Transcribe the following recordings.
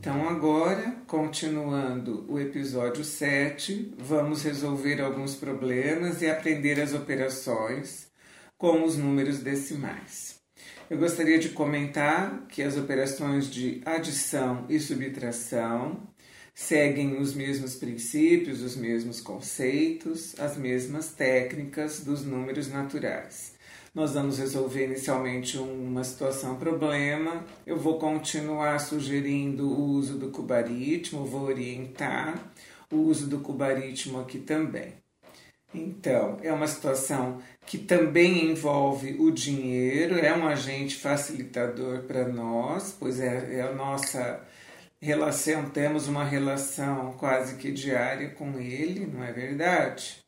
Então, agora, continuando o episódio 7, vamos resolver alguns problemas e aprender as operações com os números decimais. Eu gostaria de comentar que as operações de adição e subtração seguem os mesmos princípios, os mesmos conceitos, as mesmas técnicas dos números naturais. Nós vamos resolver inicialmente uma situação problema. Eu vou continuar sugerindo o uso do cubaritmo, vou orientar o uso do cubaritmo aqui também. Então, é uma situação que também envolve o dinheiro, é um agente facilitador para nós, pois é, é a nossa relação, temos uma relação quase que diária com ele, não é verdade?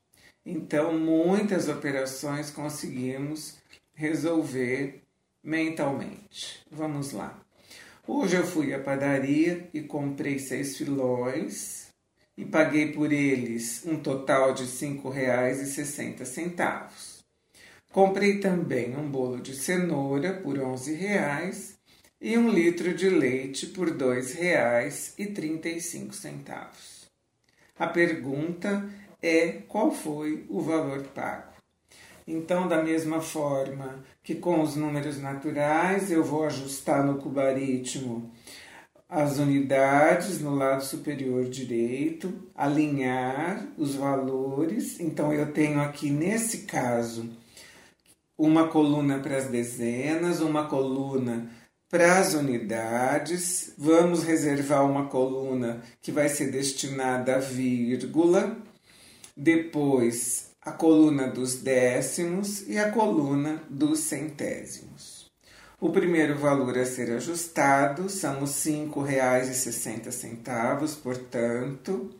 Então, muitas operações conseguimos resolver mentalmente. Vamos lá. Hoje eu fui à padaria e comprei seis filões e paguei por eles um total de R$ 5,60. Comprei também um bolo de cenoura por R$ 11,00 e um litro de leite por R$ 2,35. A pergunta é qual foi o valor pago. Então, da mesma forma que com os números naturais, eu vou ajustar no cubaritmo as unidades no lado superior direito, alinhar os valores. Então, eu tenho aqui nesse caso uma coluna para as dezenas, uma coluna para as unidades. Vamos reservar uma coluna que vai ser destinada à vírgula depois a coluna dos décimos e a coluna dos centésimos. O primeiro valor a ser ajustado são os R$ 5,60, portanto,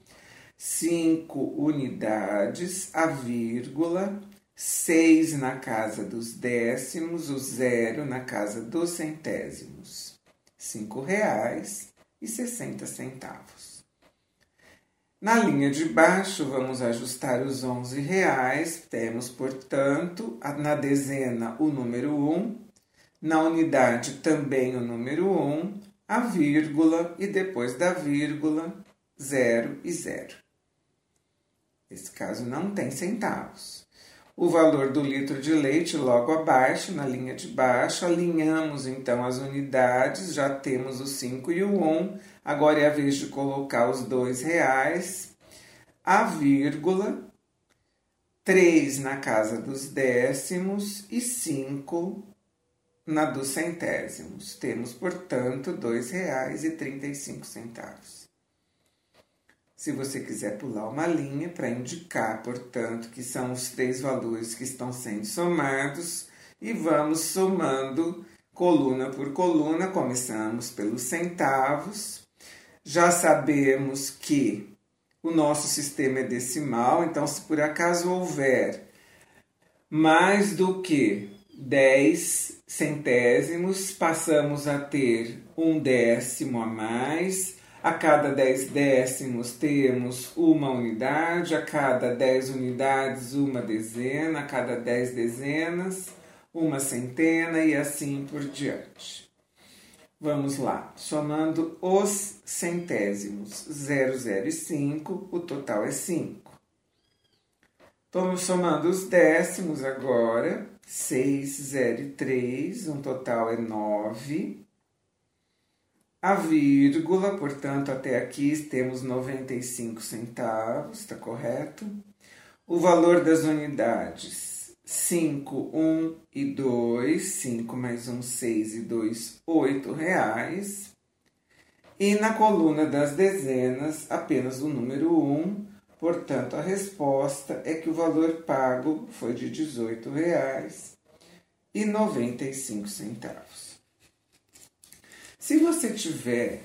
5 unidades, a vírgula, 6 na casa dos décimos, o zero na casa dos centésimos. R$ 5,60. Na linha de baixo, vamos ajustar os 11 reais. Temos, portanto, na dezena o número 1, na unidade também o número 1, a vírgula e depois da vírgula, 0 e 0. Nesse caso não tem centavos. O valor do litro de leite logo abaixo, na linha de baixo, alinhamos então as unidades, já temos o 5 e o 1 Agora é a vez de colocar os dois reais, a vírgula, três na casa dos décimos e cinco na dos centésimos. Temos, portanto, dois reais e trinta e cinco centavos. Se você quiser pular uma linha para indicar, portanto, que são os três valores que estão sendo somados e vamos somando coluna por coluna, começamos pelos centavos, já sabemos que o nosso sistema é decimal, então, se por acaso houver mais do que 10 centésimos, passamos a ter um décimo a mais. A cada 10 décimos temos uma unidade, a cada 10 unidades, uma dezena, a cada 10 dezenas, uma centena e assim por diante. Vamos lá, somando os centésimos, 0, e 5, o total é 5. Estamos somando os décimos agora, 6, 0 e 3, um total é 9. A vírgula, portanto, até aqui temos 95 centavos, está correto? O valor das unidades, 5, 1 e 2, 5 mais 1, 6 e 2, 8 reais. E na coluna das dezenas, apenas o número 1, portanto, a resposta é que o valor pago foi de 18 reais e 95 centavos. Se você tiver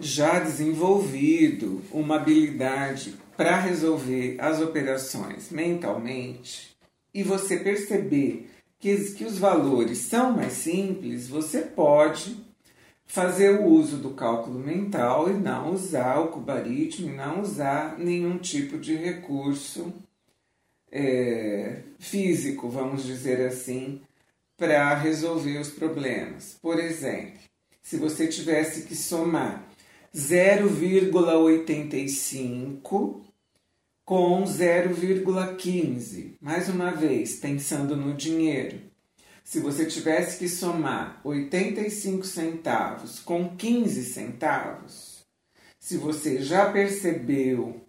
já desenvolvido uma habilidade para resolver as operações mentalmente, e você perceber que, que os valores são mais simples, você pode fazer o uso do cálculo mental e não usar o cubaritmo, e não usar nenhum tipo de recurso é, físico, vamos dizer assim, para resolver os problemas. Por exemplo, se você tivesse que somar 0,85 com 0,15. Mais uma vez, pensando no dinheiro. Se você tivesse que somar 85 centavos com 15 centavos, se você já percebeu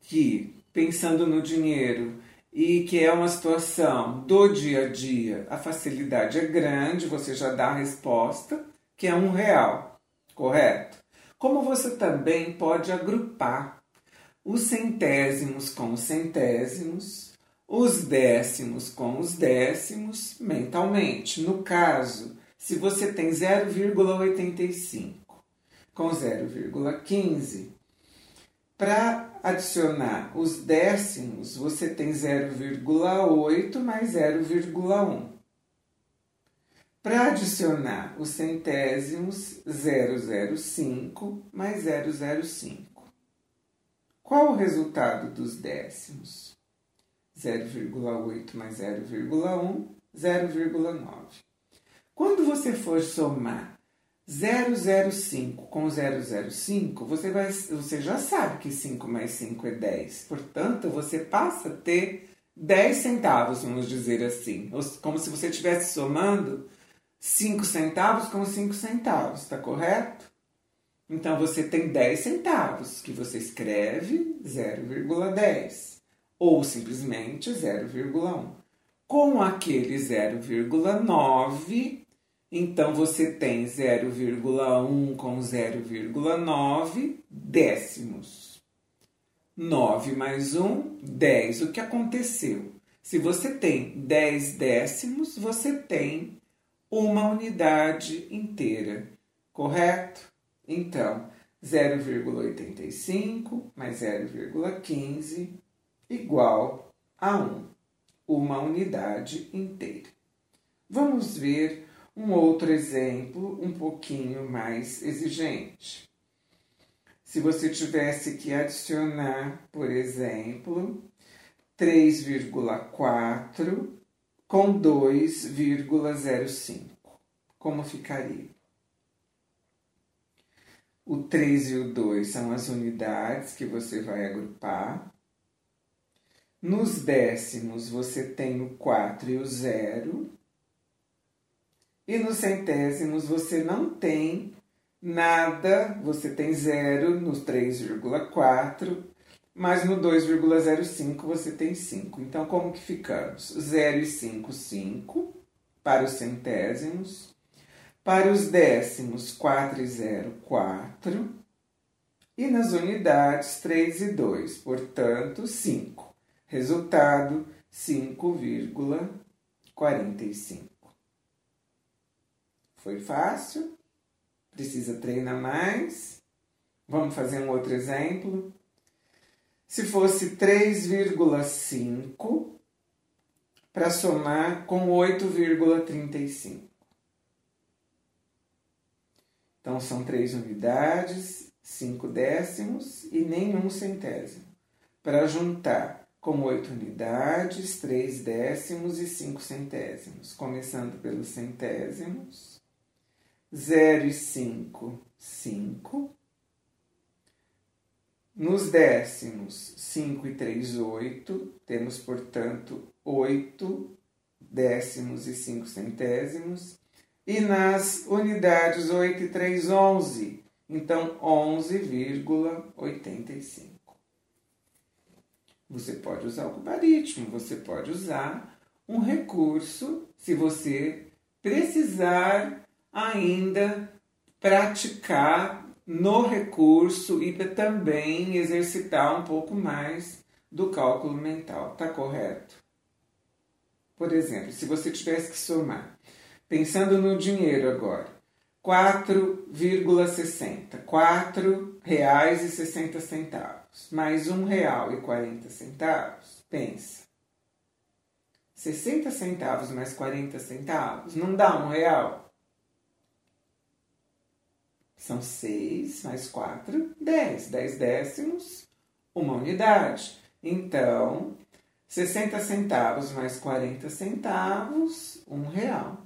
que, pensando no dinheiro, e que é uma situação do dia a dia, a facilidade é grande, você já dá a resposta, que é um real, correto? Como você também pode agrupar os centésimos com os centésimos, os décimos com os décimos mentalmente. No caso, se você tem 0,85 com 0,15, para adicionar os décimos, você tem 0,8 mais 0,1. Para adicionar os centésimos, 005 mais 005. Qual o resultado dos décimos? 0,8 mais 0,1, 0,9. Quando você for somar 005 com 005, você, vai, você já sabe que 5 mais 5 é 10. Portanto, você passa a ter 10 centavos, vamos dizer assim. Como se você estivesse somando 5 centavos com 5 centavos, está correto? Então você tem 10 centavos, que você escreve 0,10 ou simplesmente 0,1. Com aquele 0,9, então você tem 0,1 com 0,9 décimos. 9 mais 1, 10. O que aconteceu? Se você tem 10 décimos, você tem uma unidade inteira, correto? Então, 0,85 mais 0,15 igual a 1, uma unidade inteira. Vamos ver um outro exemplo um pouquinho mais exigente. Se você tivesse que adicionar, por exemplo, 3,4 com 2,05, como ficaria? O 3 e o 2 são as unidades que você vai agrupar. Nos décimos, você tem o 4 e o 0. E nos centésimos, você não tem nada, você tem zero no 3,4, mas no 2,05 você tem 5. Então, como que ficamos? 0 e 5, 5 para os centésimos. Para os décimos, 4 e 0, 4. E nas unidades, 3 e 2, portanto, 5. Resultado, 5,45. Foi fácil? Precisa treinar mais? Vamos fazer um outro exemplo? Se fosse 3,5 para somar com 8,35. Então, são três unidades, cinco décimos e nenhum centésimo. Para juntar com oito unidades, três décimos e cinco centésimos. Começando pelos centésimos. 0 e 5, 5. Nos décimos, 5 e 3, 8. Temos, portanto, 8 décimos e 5 centésimos e nas unidades 8 e 3, 11. Então, 11,85. Você pode usar o logaritmo, você pode usar um recurso se você precisar ainda praticar no recurso e também exercitar um pouco mais do cálculo mental, tá correto? Por exemplo, se você tivesse que somar Pensando no dinheiro agora. 4,60. R$ reais e 60 centavos. Mais um real e 40 centavos. Pensa. 60 centavos mais 40 centavos não dá um real? São 6 mais 4, 10. 10 décimos, uma unidade. Então, 60 centavos mais 40 centavos, um real.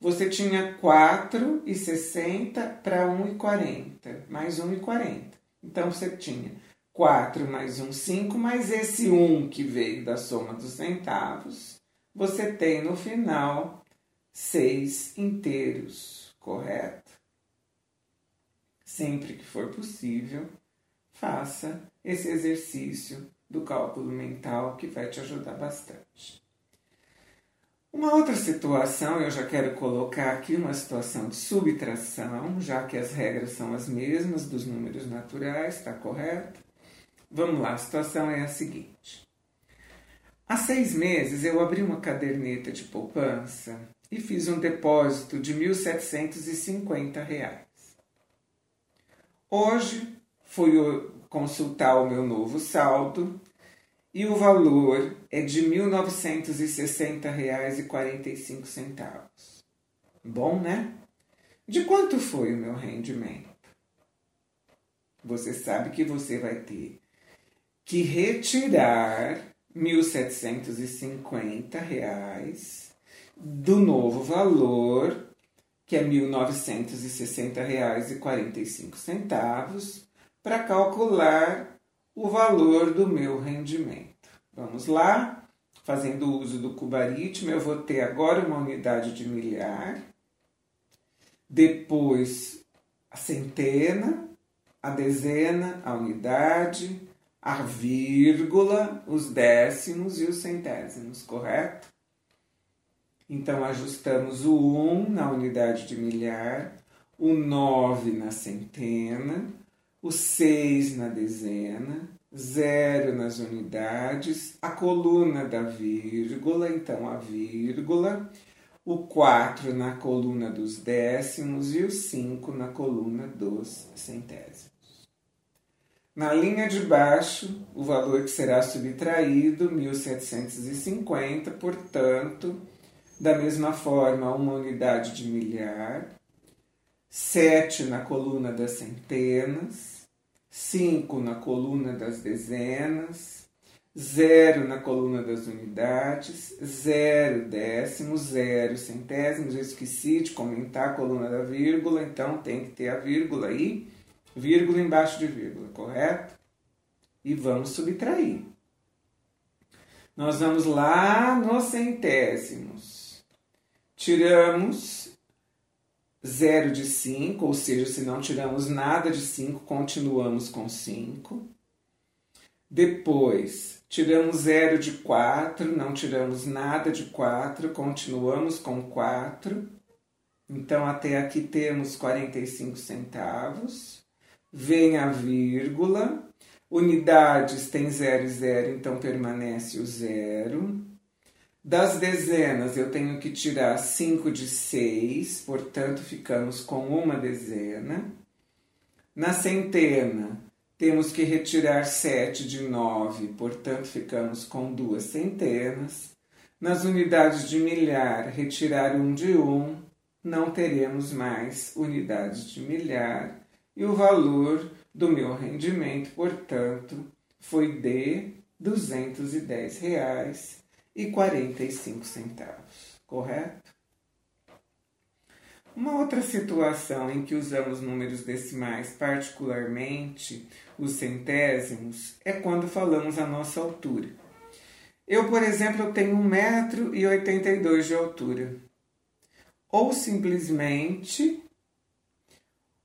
Você tinha 4,60 para 1,40, mais 1,40. Então você tinha 4 mais 1, 5, mais esse 1 que veio da soma dos centavos, você tem no final 6 inteiros, correto? Sempre que for possível, faça esse exercício do cálculo mental que vai te ajudar bastante. Uma outra situação, eu já quero colocar aqui uma situação de subtração, já que as regras são as mesmas dos números naturais, está correto? Vamos lá, a situação é a seguinte. Há seis meses eu abri uma caderneta de poupança e fiz um depósito de R$ 1.750. Hoje fui consultar o meu novo saldo e o valor é de R$ 1.960,45. Bom, né? De quanto foi o meu rendimento? Você sabe que você vai ter que retirar R$ 1.750 do novo valor, que é R$ 1.960,45, para calcular o valor do meu rendimento. Vamos lá? Fazendo uso do cubaritmo, eu vou ter agora uma unidade de milhar, depois a centena, a dezena, a unidade, a vírgula, os décimos e os centésimos, correto? Então, ajustamos o 1 na unidade de milhar, o 9 na centena, o 6 na dezena, 0 nas unidades, a coluna da vírgula, então a vírgula, o 4 na coluna dos décimos e o 5 na coluna dos centésimos. Na linha de baixo, o valor que será subtraído, 1750, portanto, da mesma forma, uma unidade de milhar, 7 na coluna das centenas, 5 na coluna das dezenas, 0 na coluna das unidades, 0 décimos, 0 centésimos. Eu esqueci de comentar a coluna da vírgula, então tem que ter a vírgula aí, vírgula embaixo de vírgula, correto? E vamos subtrair. Nós vamos lá nos centésimos. Tiramos 0 de 5, ou seja, se não tiramos nada de 5, continuamos com 5. Depois, tiramos 0 de 4, não tiramos nada de 4, continuamos com 4. Então, até aqui temos 45 centavos. Vem a vírgula. Unidades tem 0 e 0, então permanece o 0. Das dezenas, eu tenho que tirar 5 de 6, portanto, ficamos com uma dezena. Na centena, temos que retirar 7 de 9, portanto, ficamos com duas centenas. Nas unidades de milhar, retirar 1 um de 1, um, não teremos mais unidades de milhar. E o valor do meu rendimento, portanto, foi de 210 reais e 45 centavos, correto? Uma outra situação em que usamos números decimais, particularmente os centésimos, é quando falamos a nossa altura. Eu, por exemplo, tenho 1,82m de altura. Ou simplesmente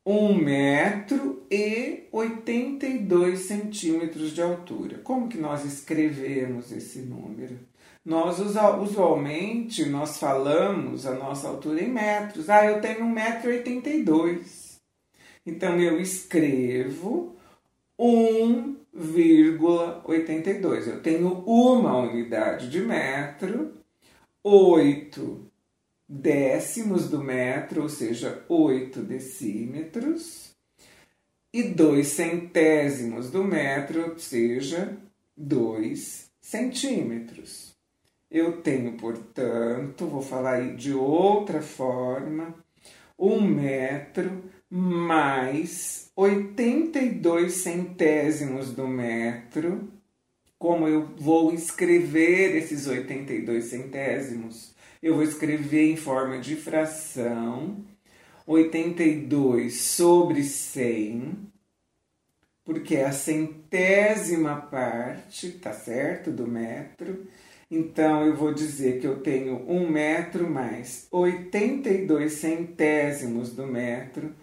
1 metro e 82 centímetros de altura. Como que nós escrevemos esse número? Nós usualmente nós falamos a nossa altura em metros. Ah, eu tenho 1,82m. Então eu escrevo 1,82. Eu tenho uma unidade de metro, 8 décimos do metro, ou seja, 8 decímetros, e 2 centésimos do metro, ou seja, 2 centímetros. Eu tenho, portanto, vou falar aí de outra forma, um metro mais 82 centésimos do metro. Como eu vou escrever esses 82 centésimos? eu vou escrever em forma de fração 82 sobre 100, porque é a centésima parte, tá certo? Do metro. Então eu vou dizer que eu tenho um metro mais 82 centésimos do metro,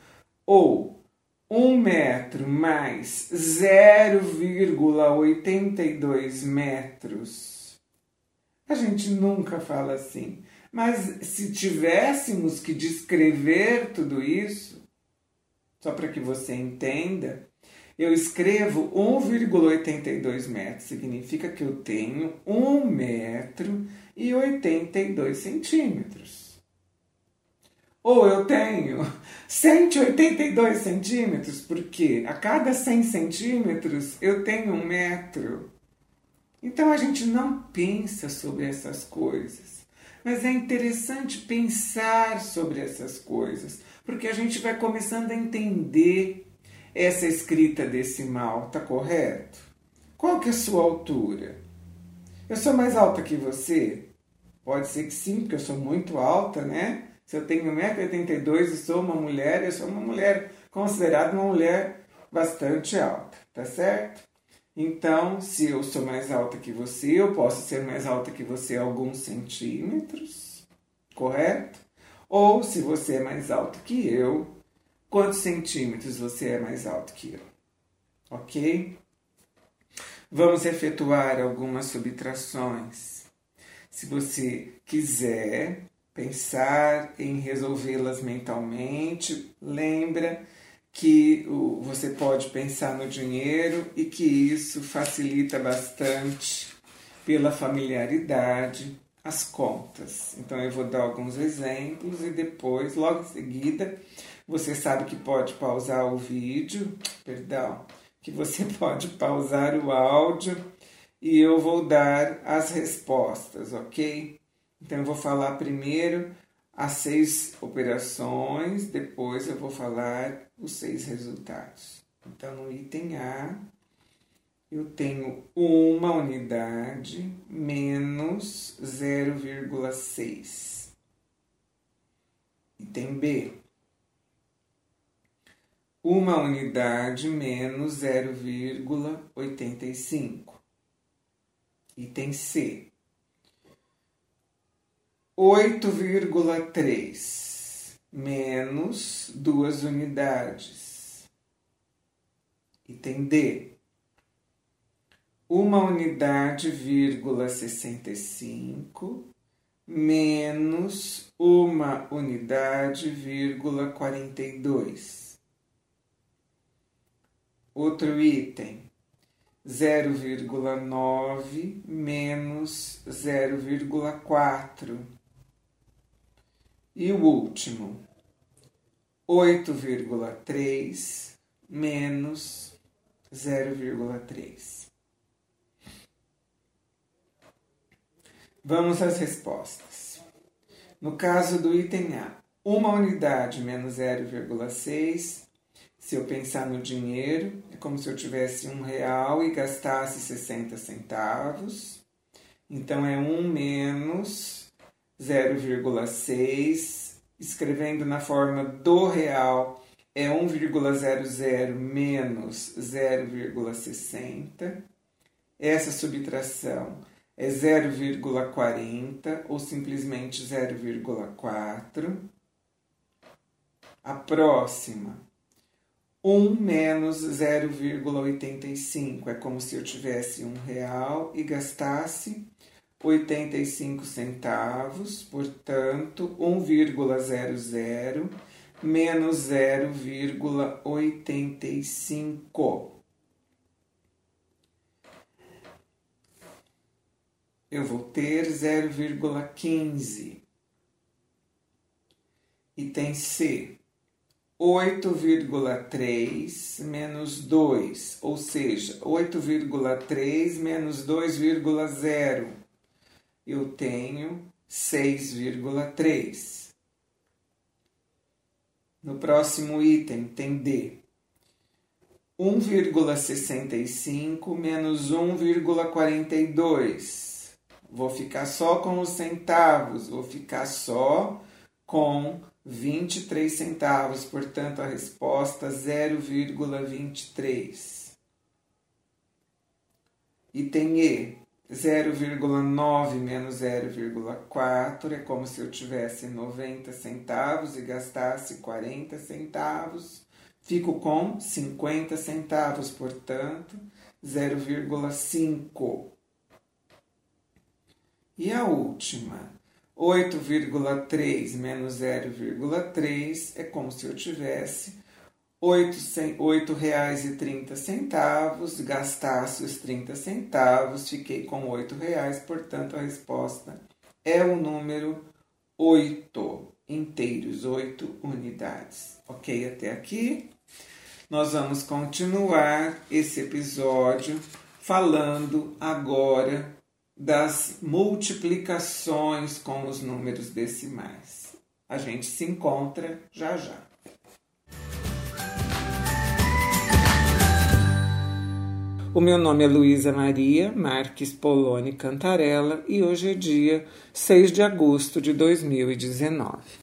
ou um metro mais 0,82 metros. A gente nunca fala assim. Mas se tivéssemos que descrever tudo isso, só para que você entenda, eu escrevo 1,82 metros, significa que eu tenho 1 metro e 82 centímetros. Ou eu tenho 182 centímetros, porque a cada 100 centímetros eu tenho um metro. Então a gente não pensa sobre essas coisas. Mas é interessante pensar sobre essas coisas, porque a gente vai começando a entender essa escrita decimal, tá correto? Qual que é a sua altura? Eu sou mais alta que você? Pode ser que sim, porque eu sou muito alta, né? Se eu tenho 1,82m e sou uma mulher, eu sou uma mulher considerada uma mulher bastante alta, tá certo? Então, se eu sou mais alta que você, eu posso ser mais alta que você alguns centímetros, correto? Ou se você é mais alto que eu, quantos centímetros você é mais alto que eu? Ok? Vamos efetuar algumas subtrações. Se você quiser, pensar em resolvê-las mentalmente. Lembra que você pode pensar no dinheiro e que isso facilita bastante pela familiaridade as contas. Então eu vou dar alguns exemplos e depois, logo em seguida, você sabe que pode pausar o vídeo, perdão, que você pode pausar o áudio e eu vou dar as respostas, ok? Então, eu vou falar primeiro as seis operações, depois eu vou falar os seis resultados. Então, no item A, eu tenho uma unidade menos 0,6. Item B, uma unidade menos 0,85. Item C, 8,3 menos duas unidades. Item D. Uma unidade, vírgula 65 menos uma unidade, vírgula 42. Outro item, 0,9 menos 0,4 e o último, 8,3 menos 0,3. Vamos às respostas. No caso do item A, uma unidade menos 0,6. Se eu pensar no dinheiro, é como se eu tivesse um real e gastasse 60 centavos. Então é 1 menos 0,6, escrevendo na forma do real é 1,00 menos 0,60. Essa subtração é 0,40 ou simplesmente 0,4. A próxima, 1 menos 0,85. É como se eu tivesse um real e gastasse 85 centavos, portanto, 1,00 menos 0,85. Eu vou ter 0,15. Item C, 8,3 menos 2, ou seja, 8,3 menos 2,0 eu tenho 6,3. No próximo item tem D. 1,65 menos 1,42. vou ficar só com os centavos, vou ficar só com 23 centavos, portanto a resposta 0,23. Item E, 0,9 menos 0,4 é como se eu tivesse 90 centavos e gastasse 40 centavos. Fico com 50 centavos, portanto, 0,5. E a última, 8,3 menos 0,3 é como se eu tivesse R$ 8,30, gastasse os 30 centavos, fiquei com R$ reais, portanto a resposta é o número 8 inteiros, 8 unidades. Ok até aqui? Nós vamos continuar esse episódio falando agora das multiplicações com os números decimais. A gente se encontra já já. O meu nome é Luísa Maria Marques Poloni Cantarella e hoje é dia 6 de agosto de 2019.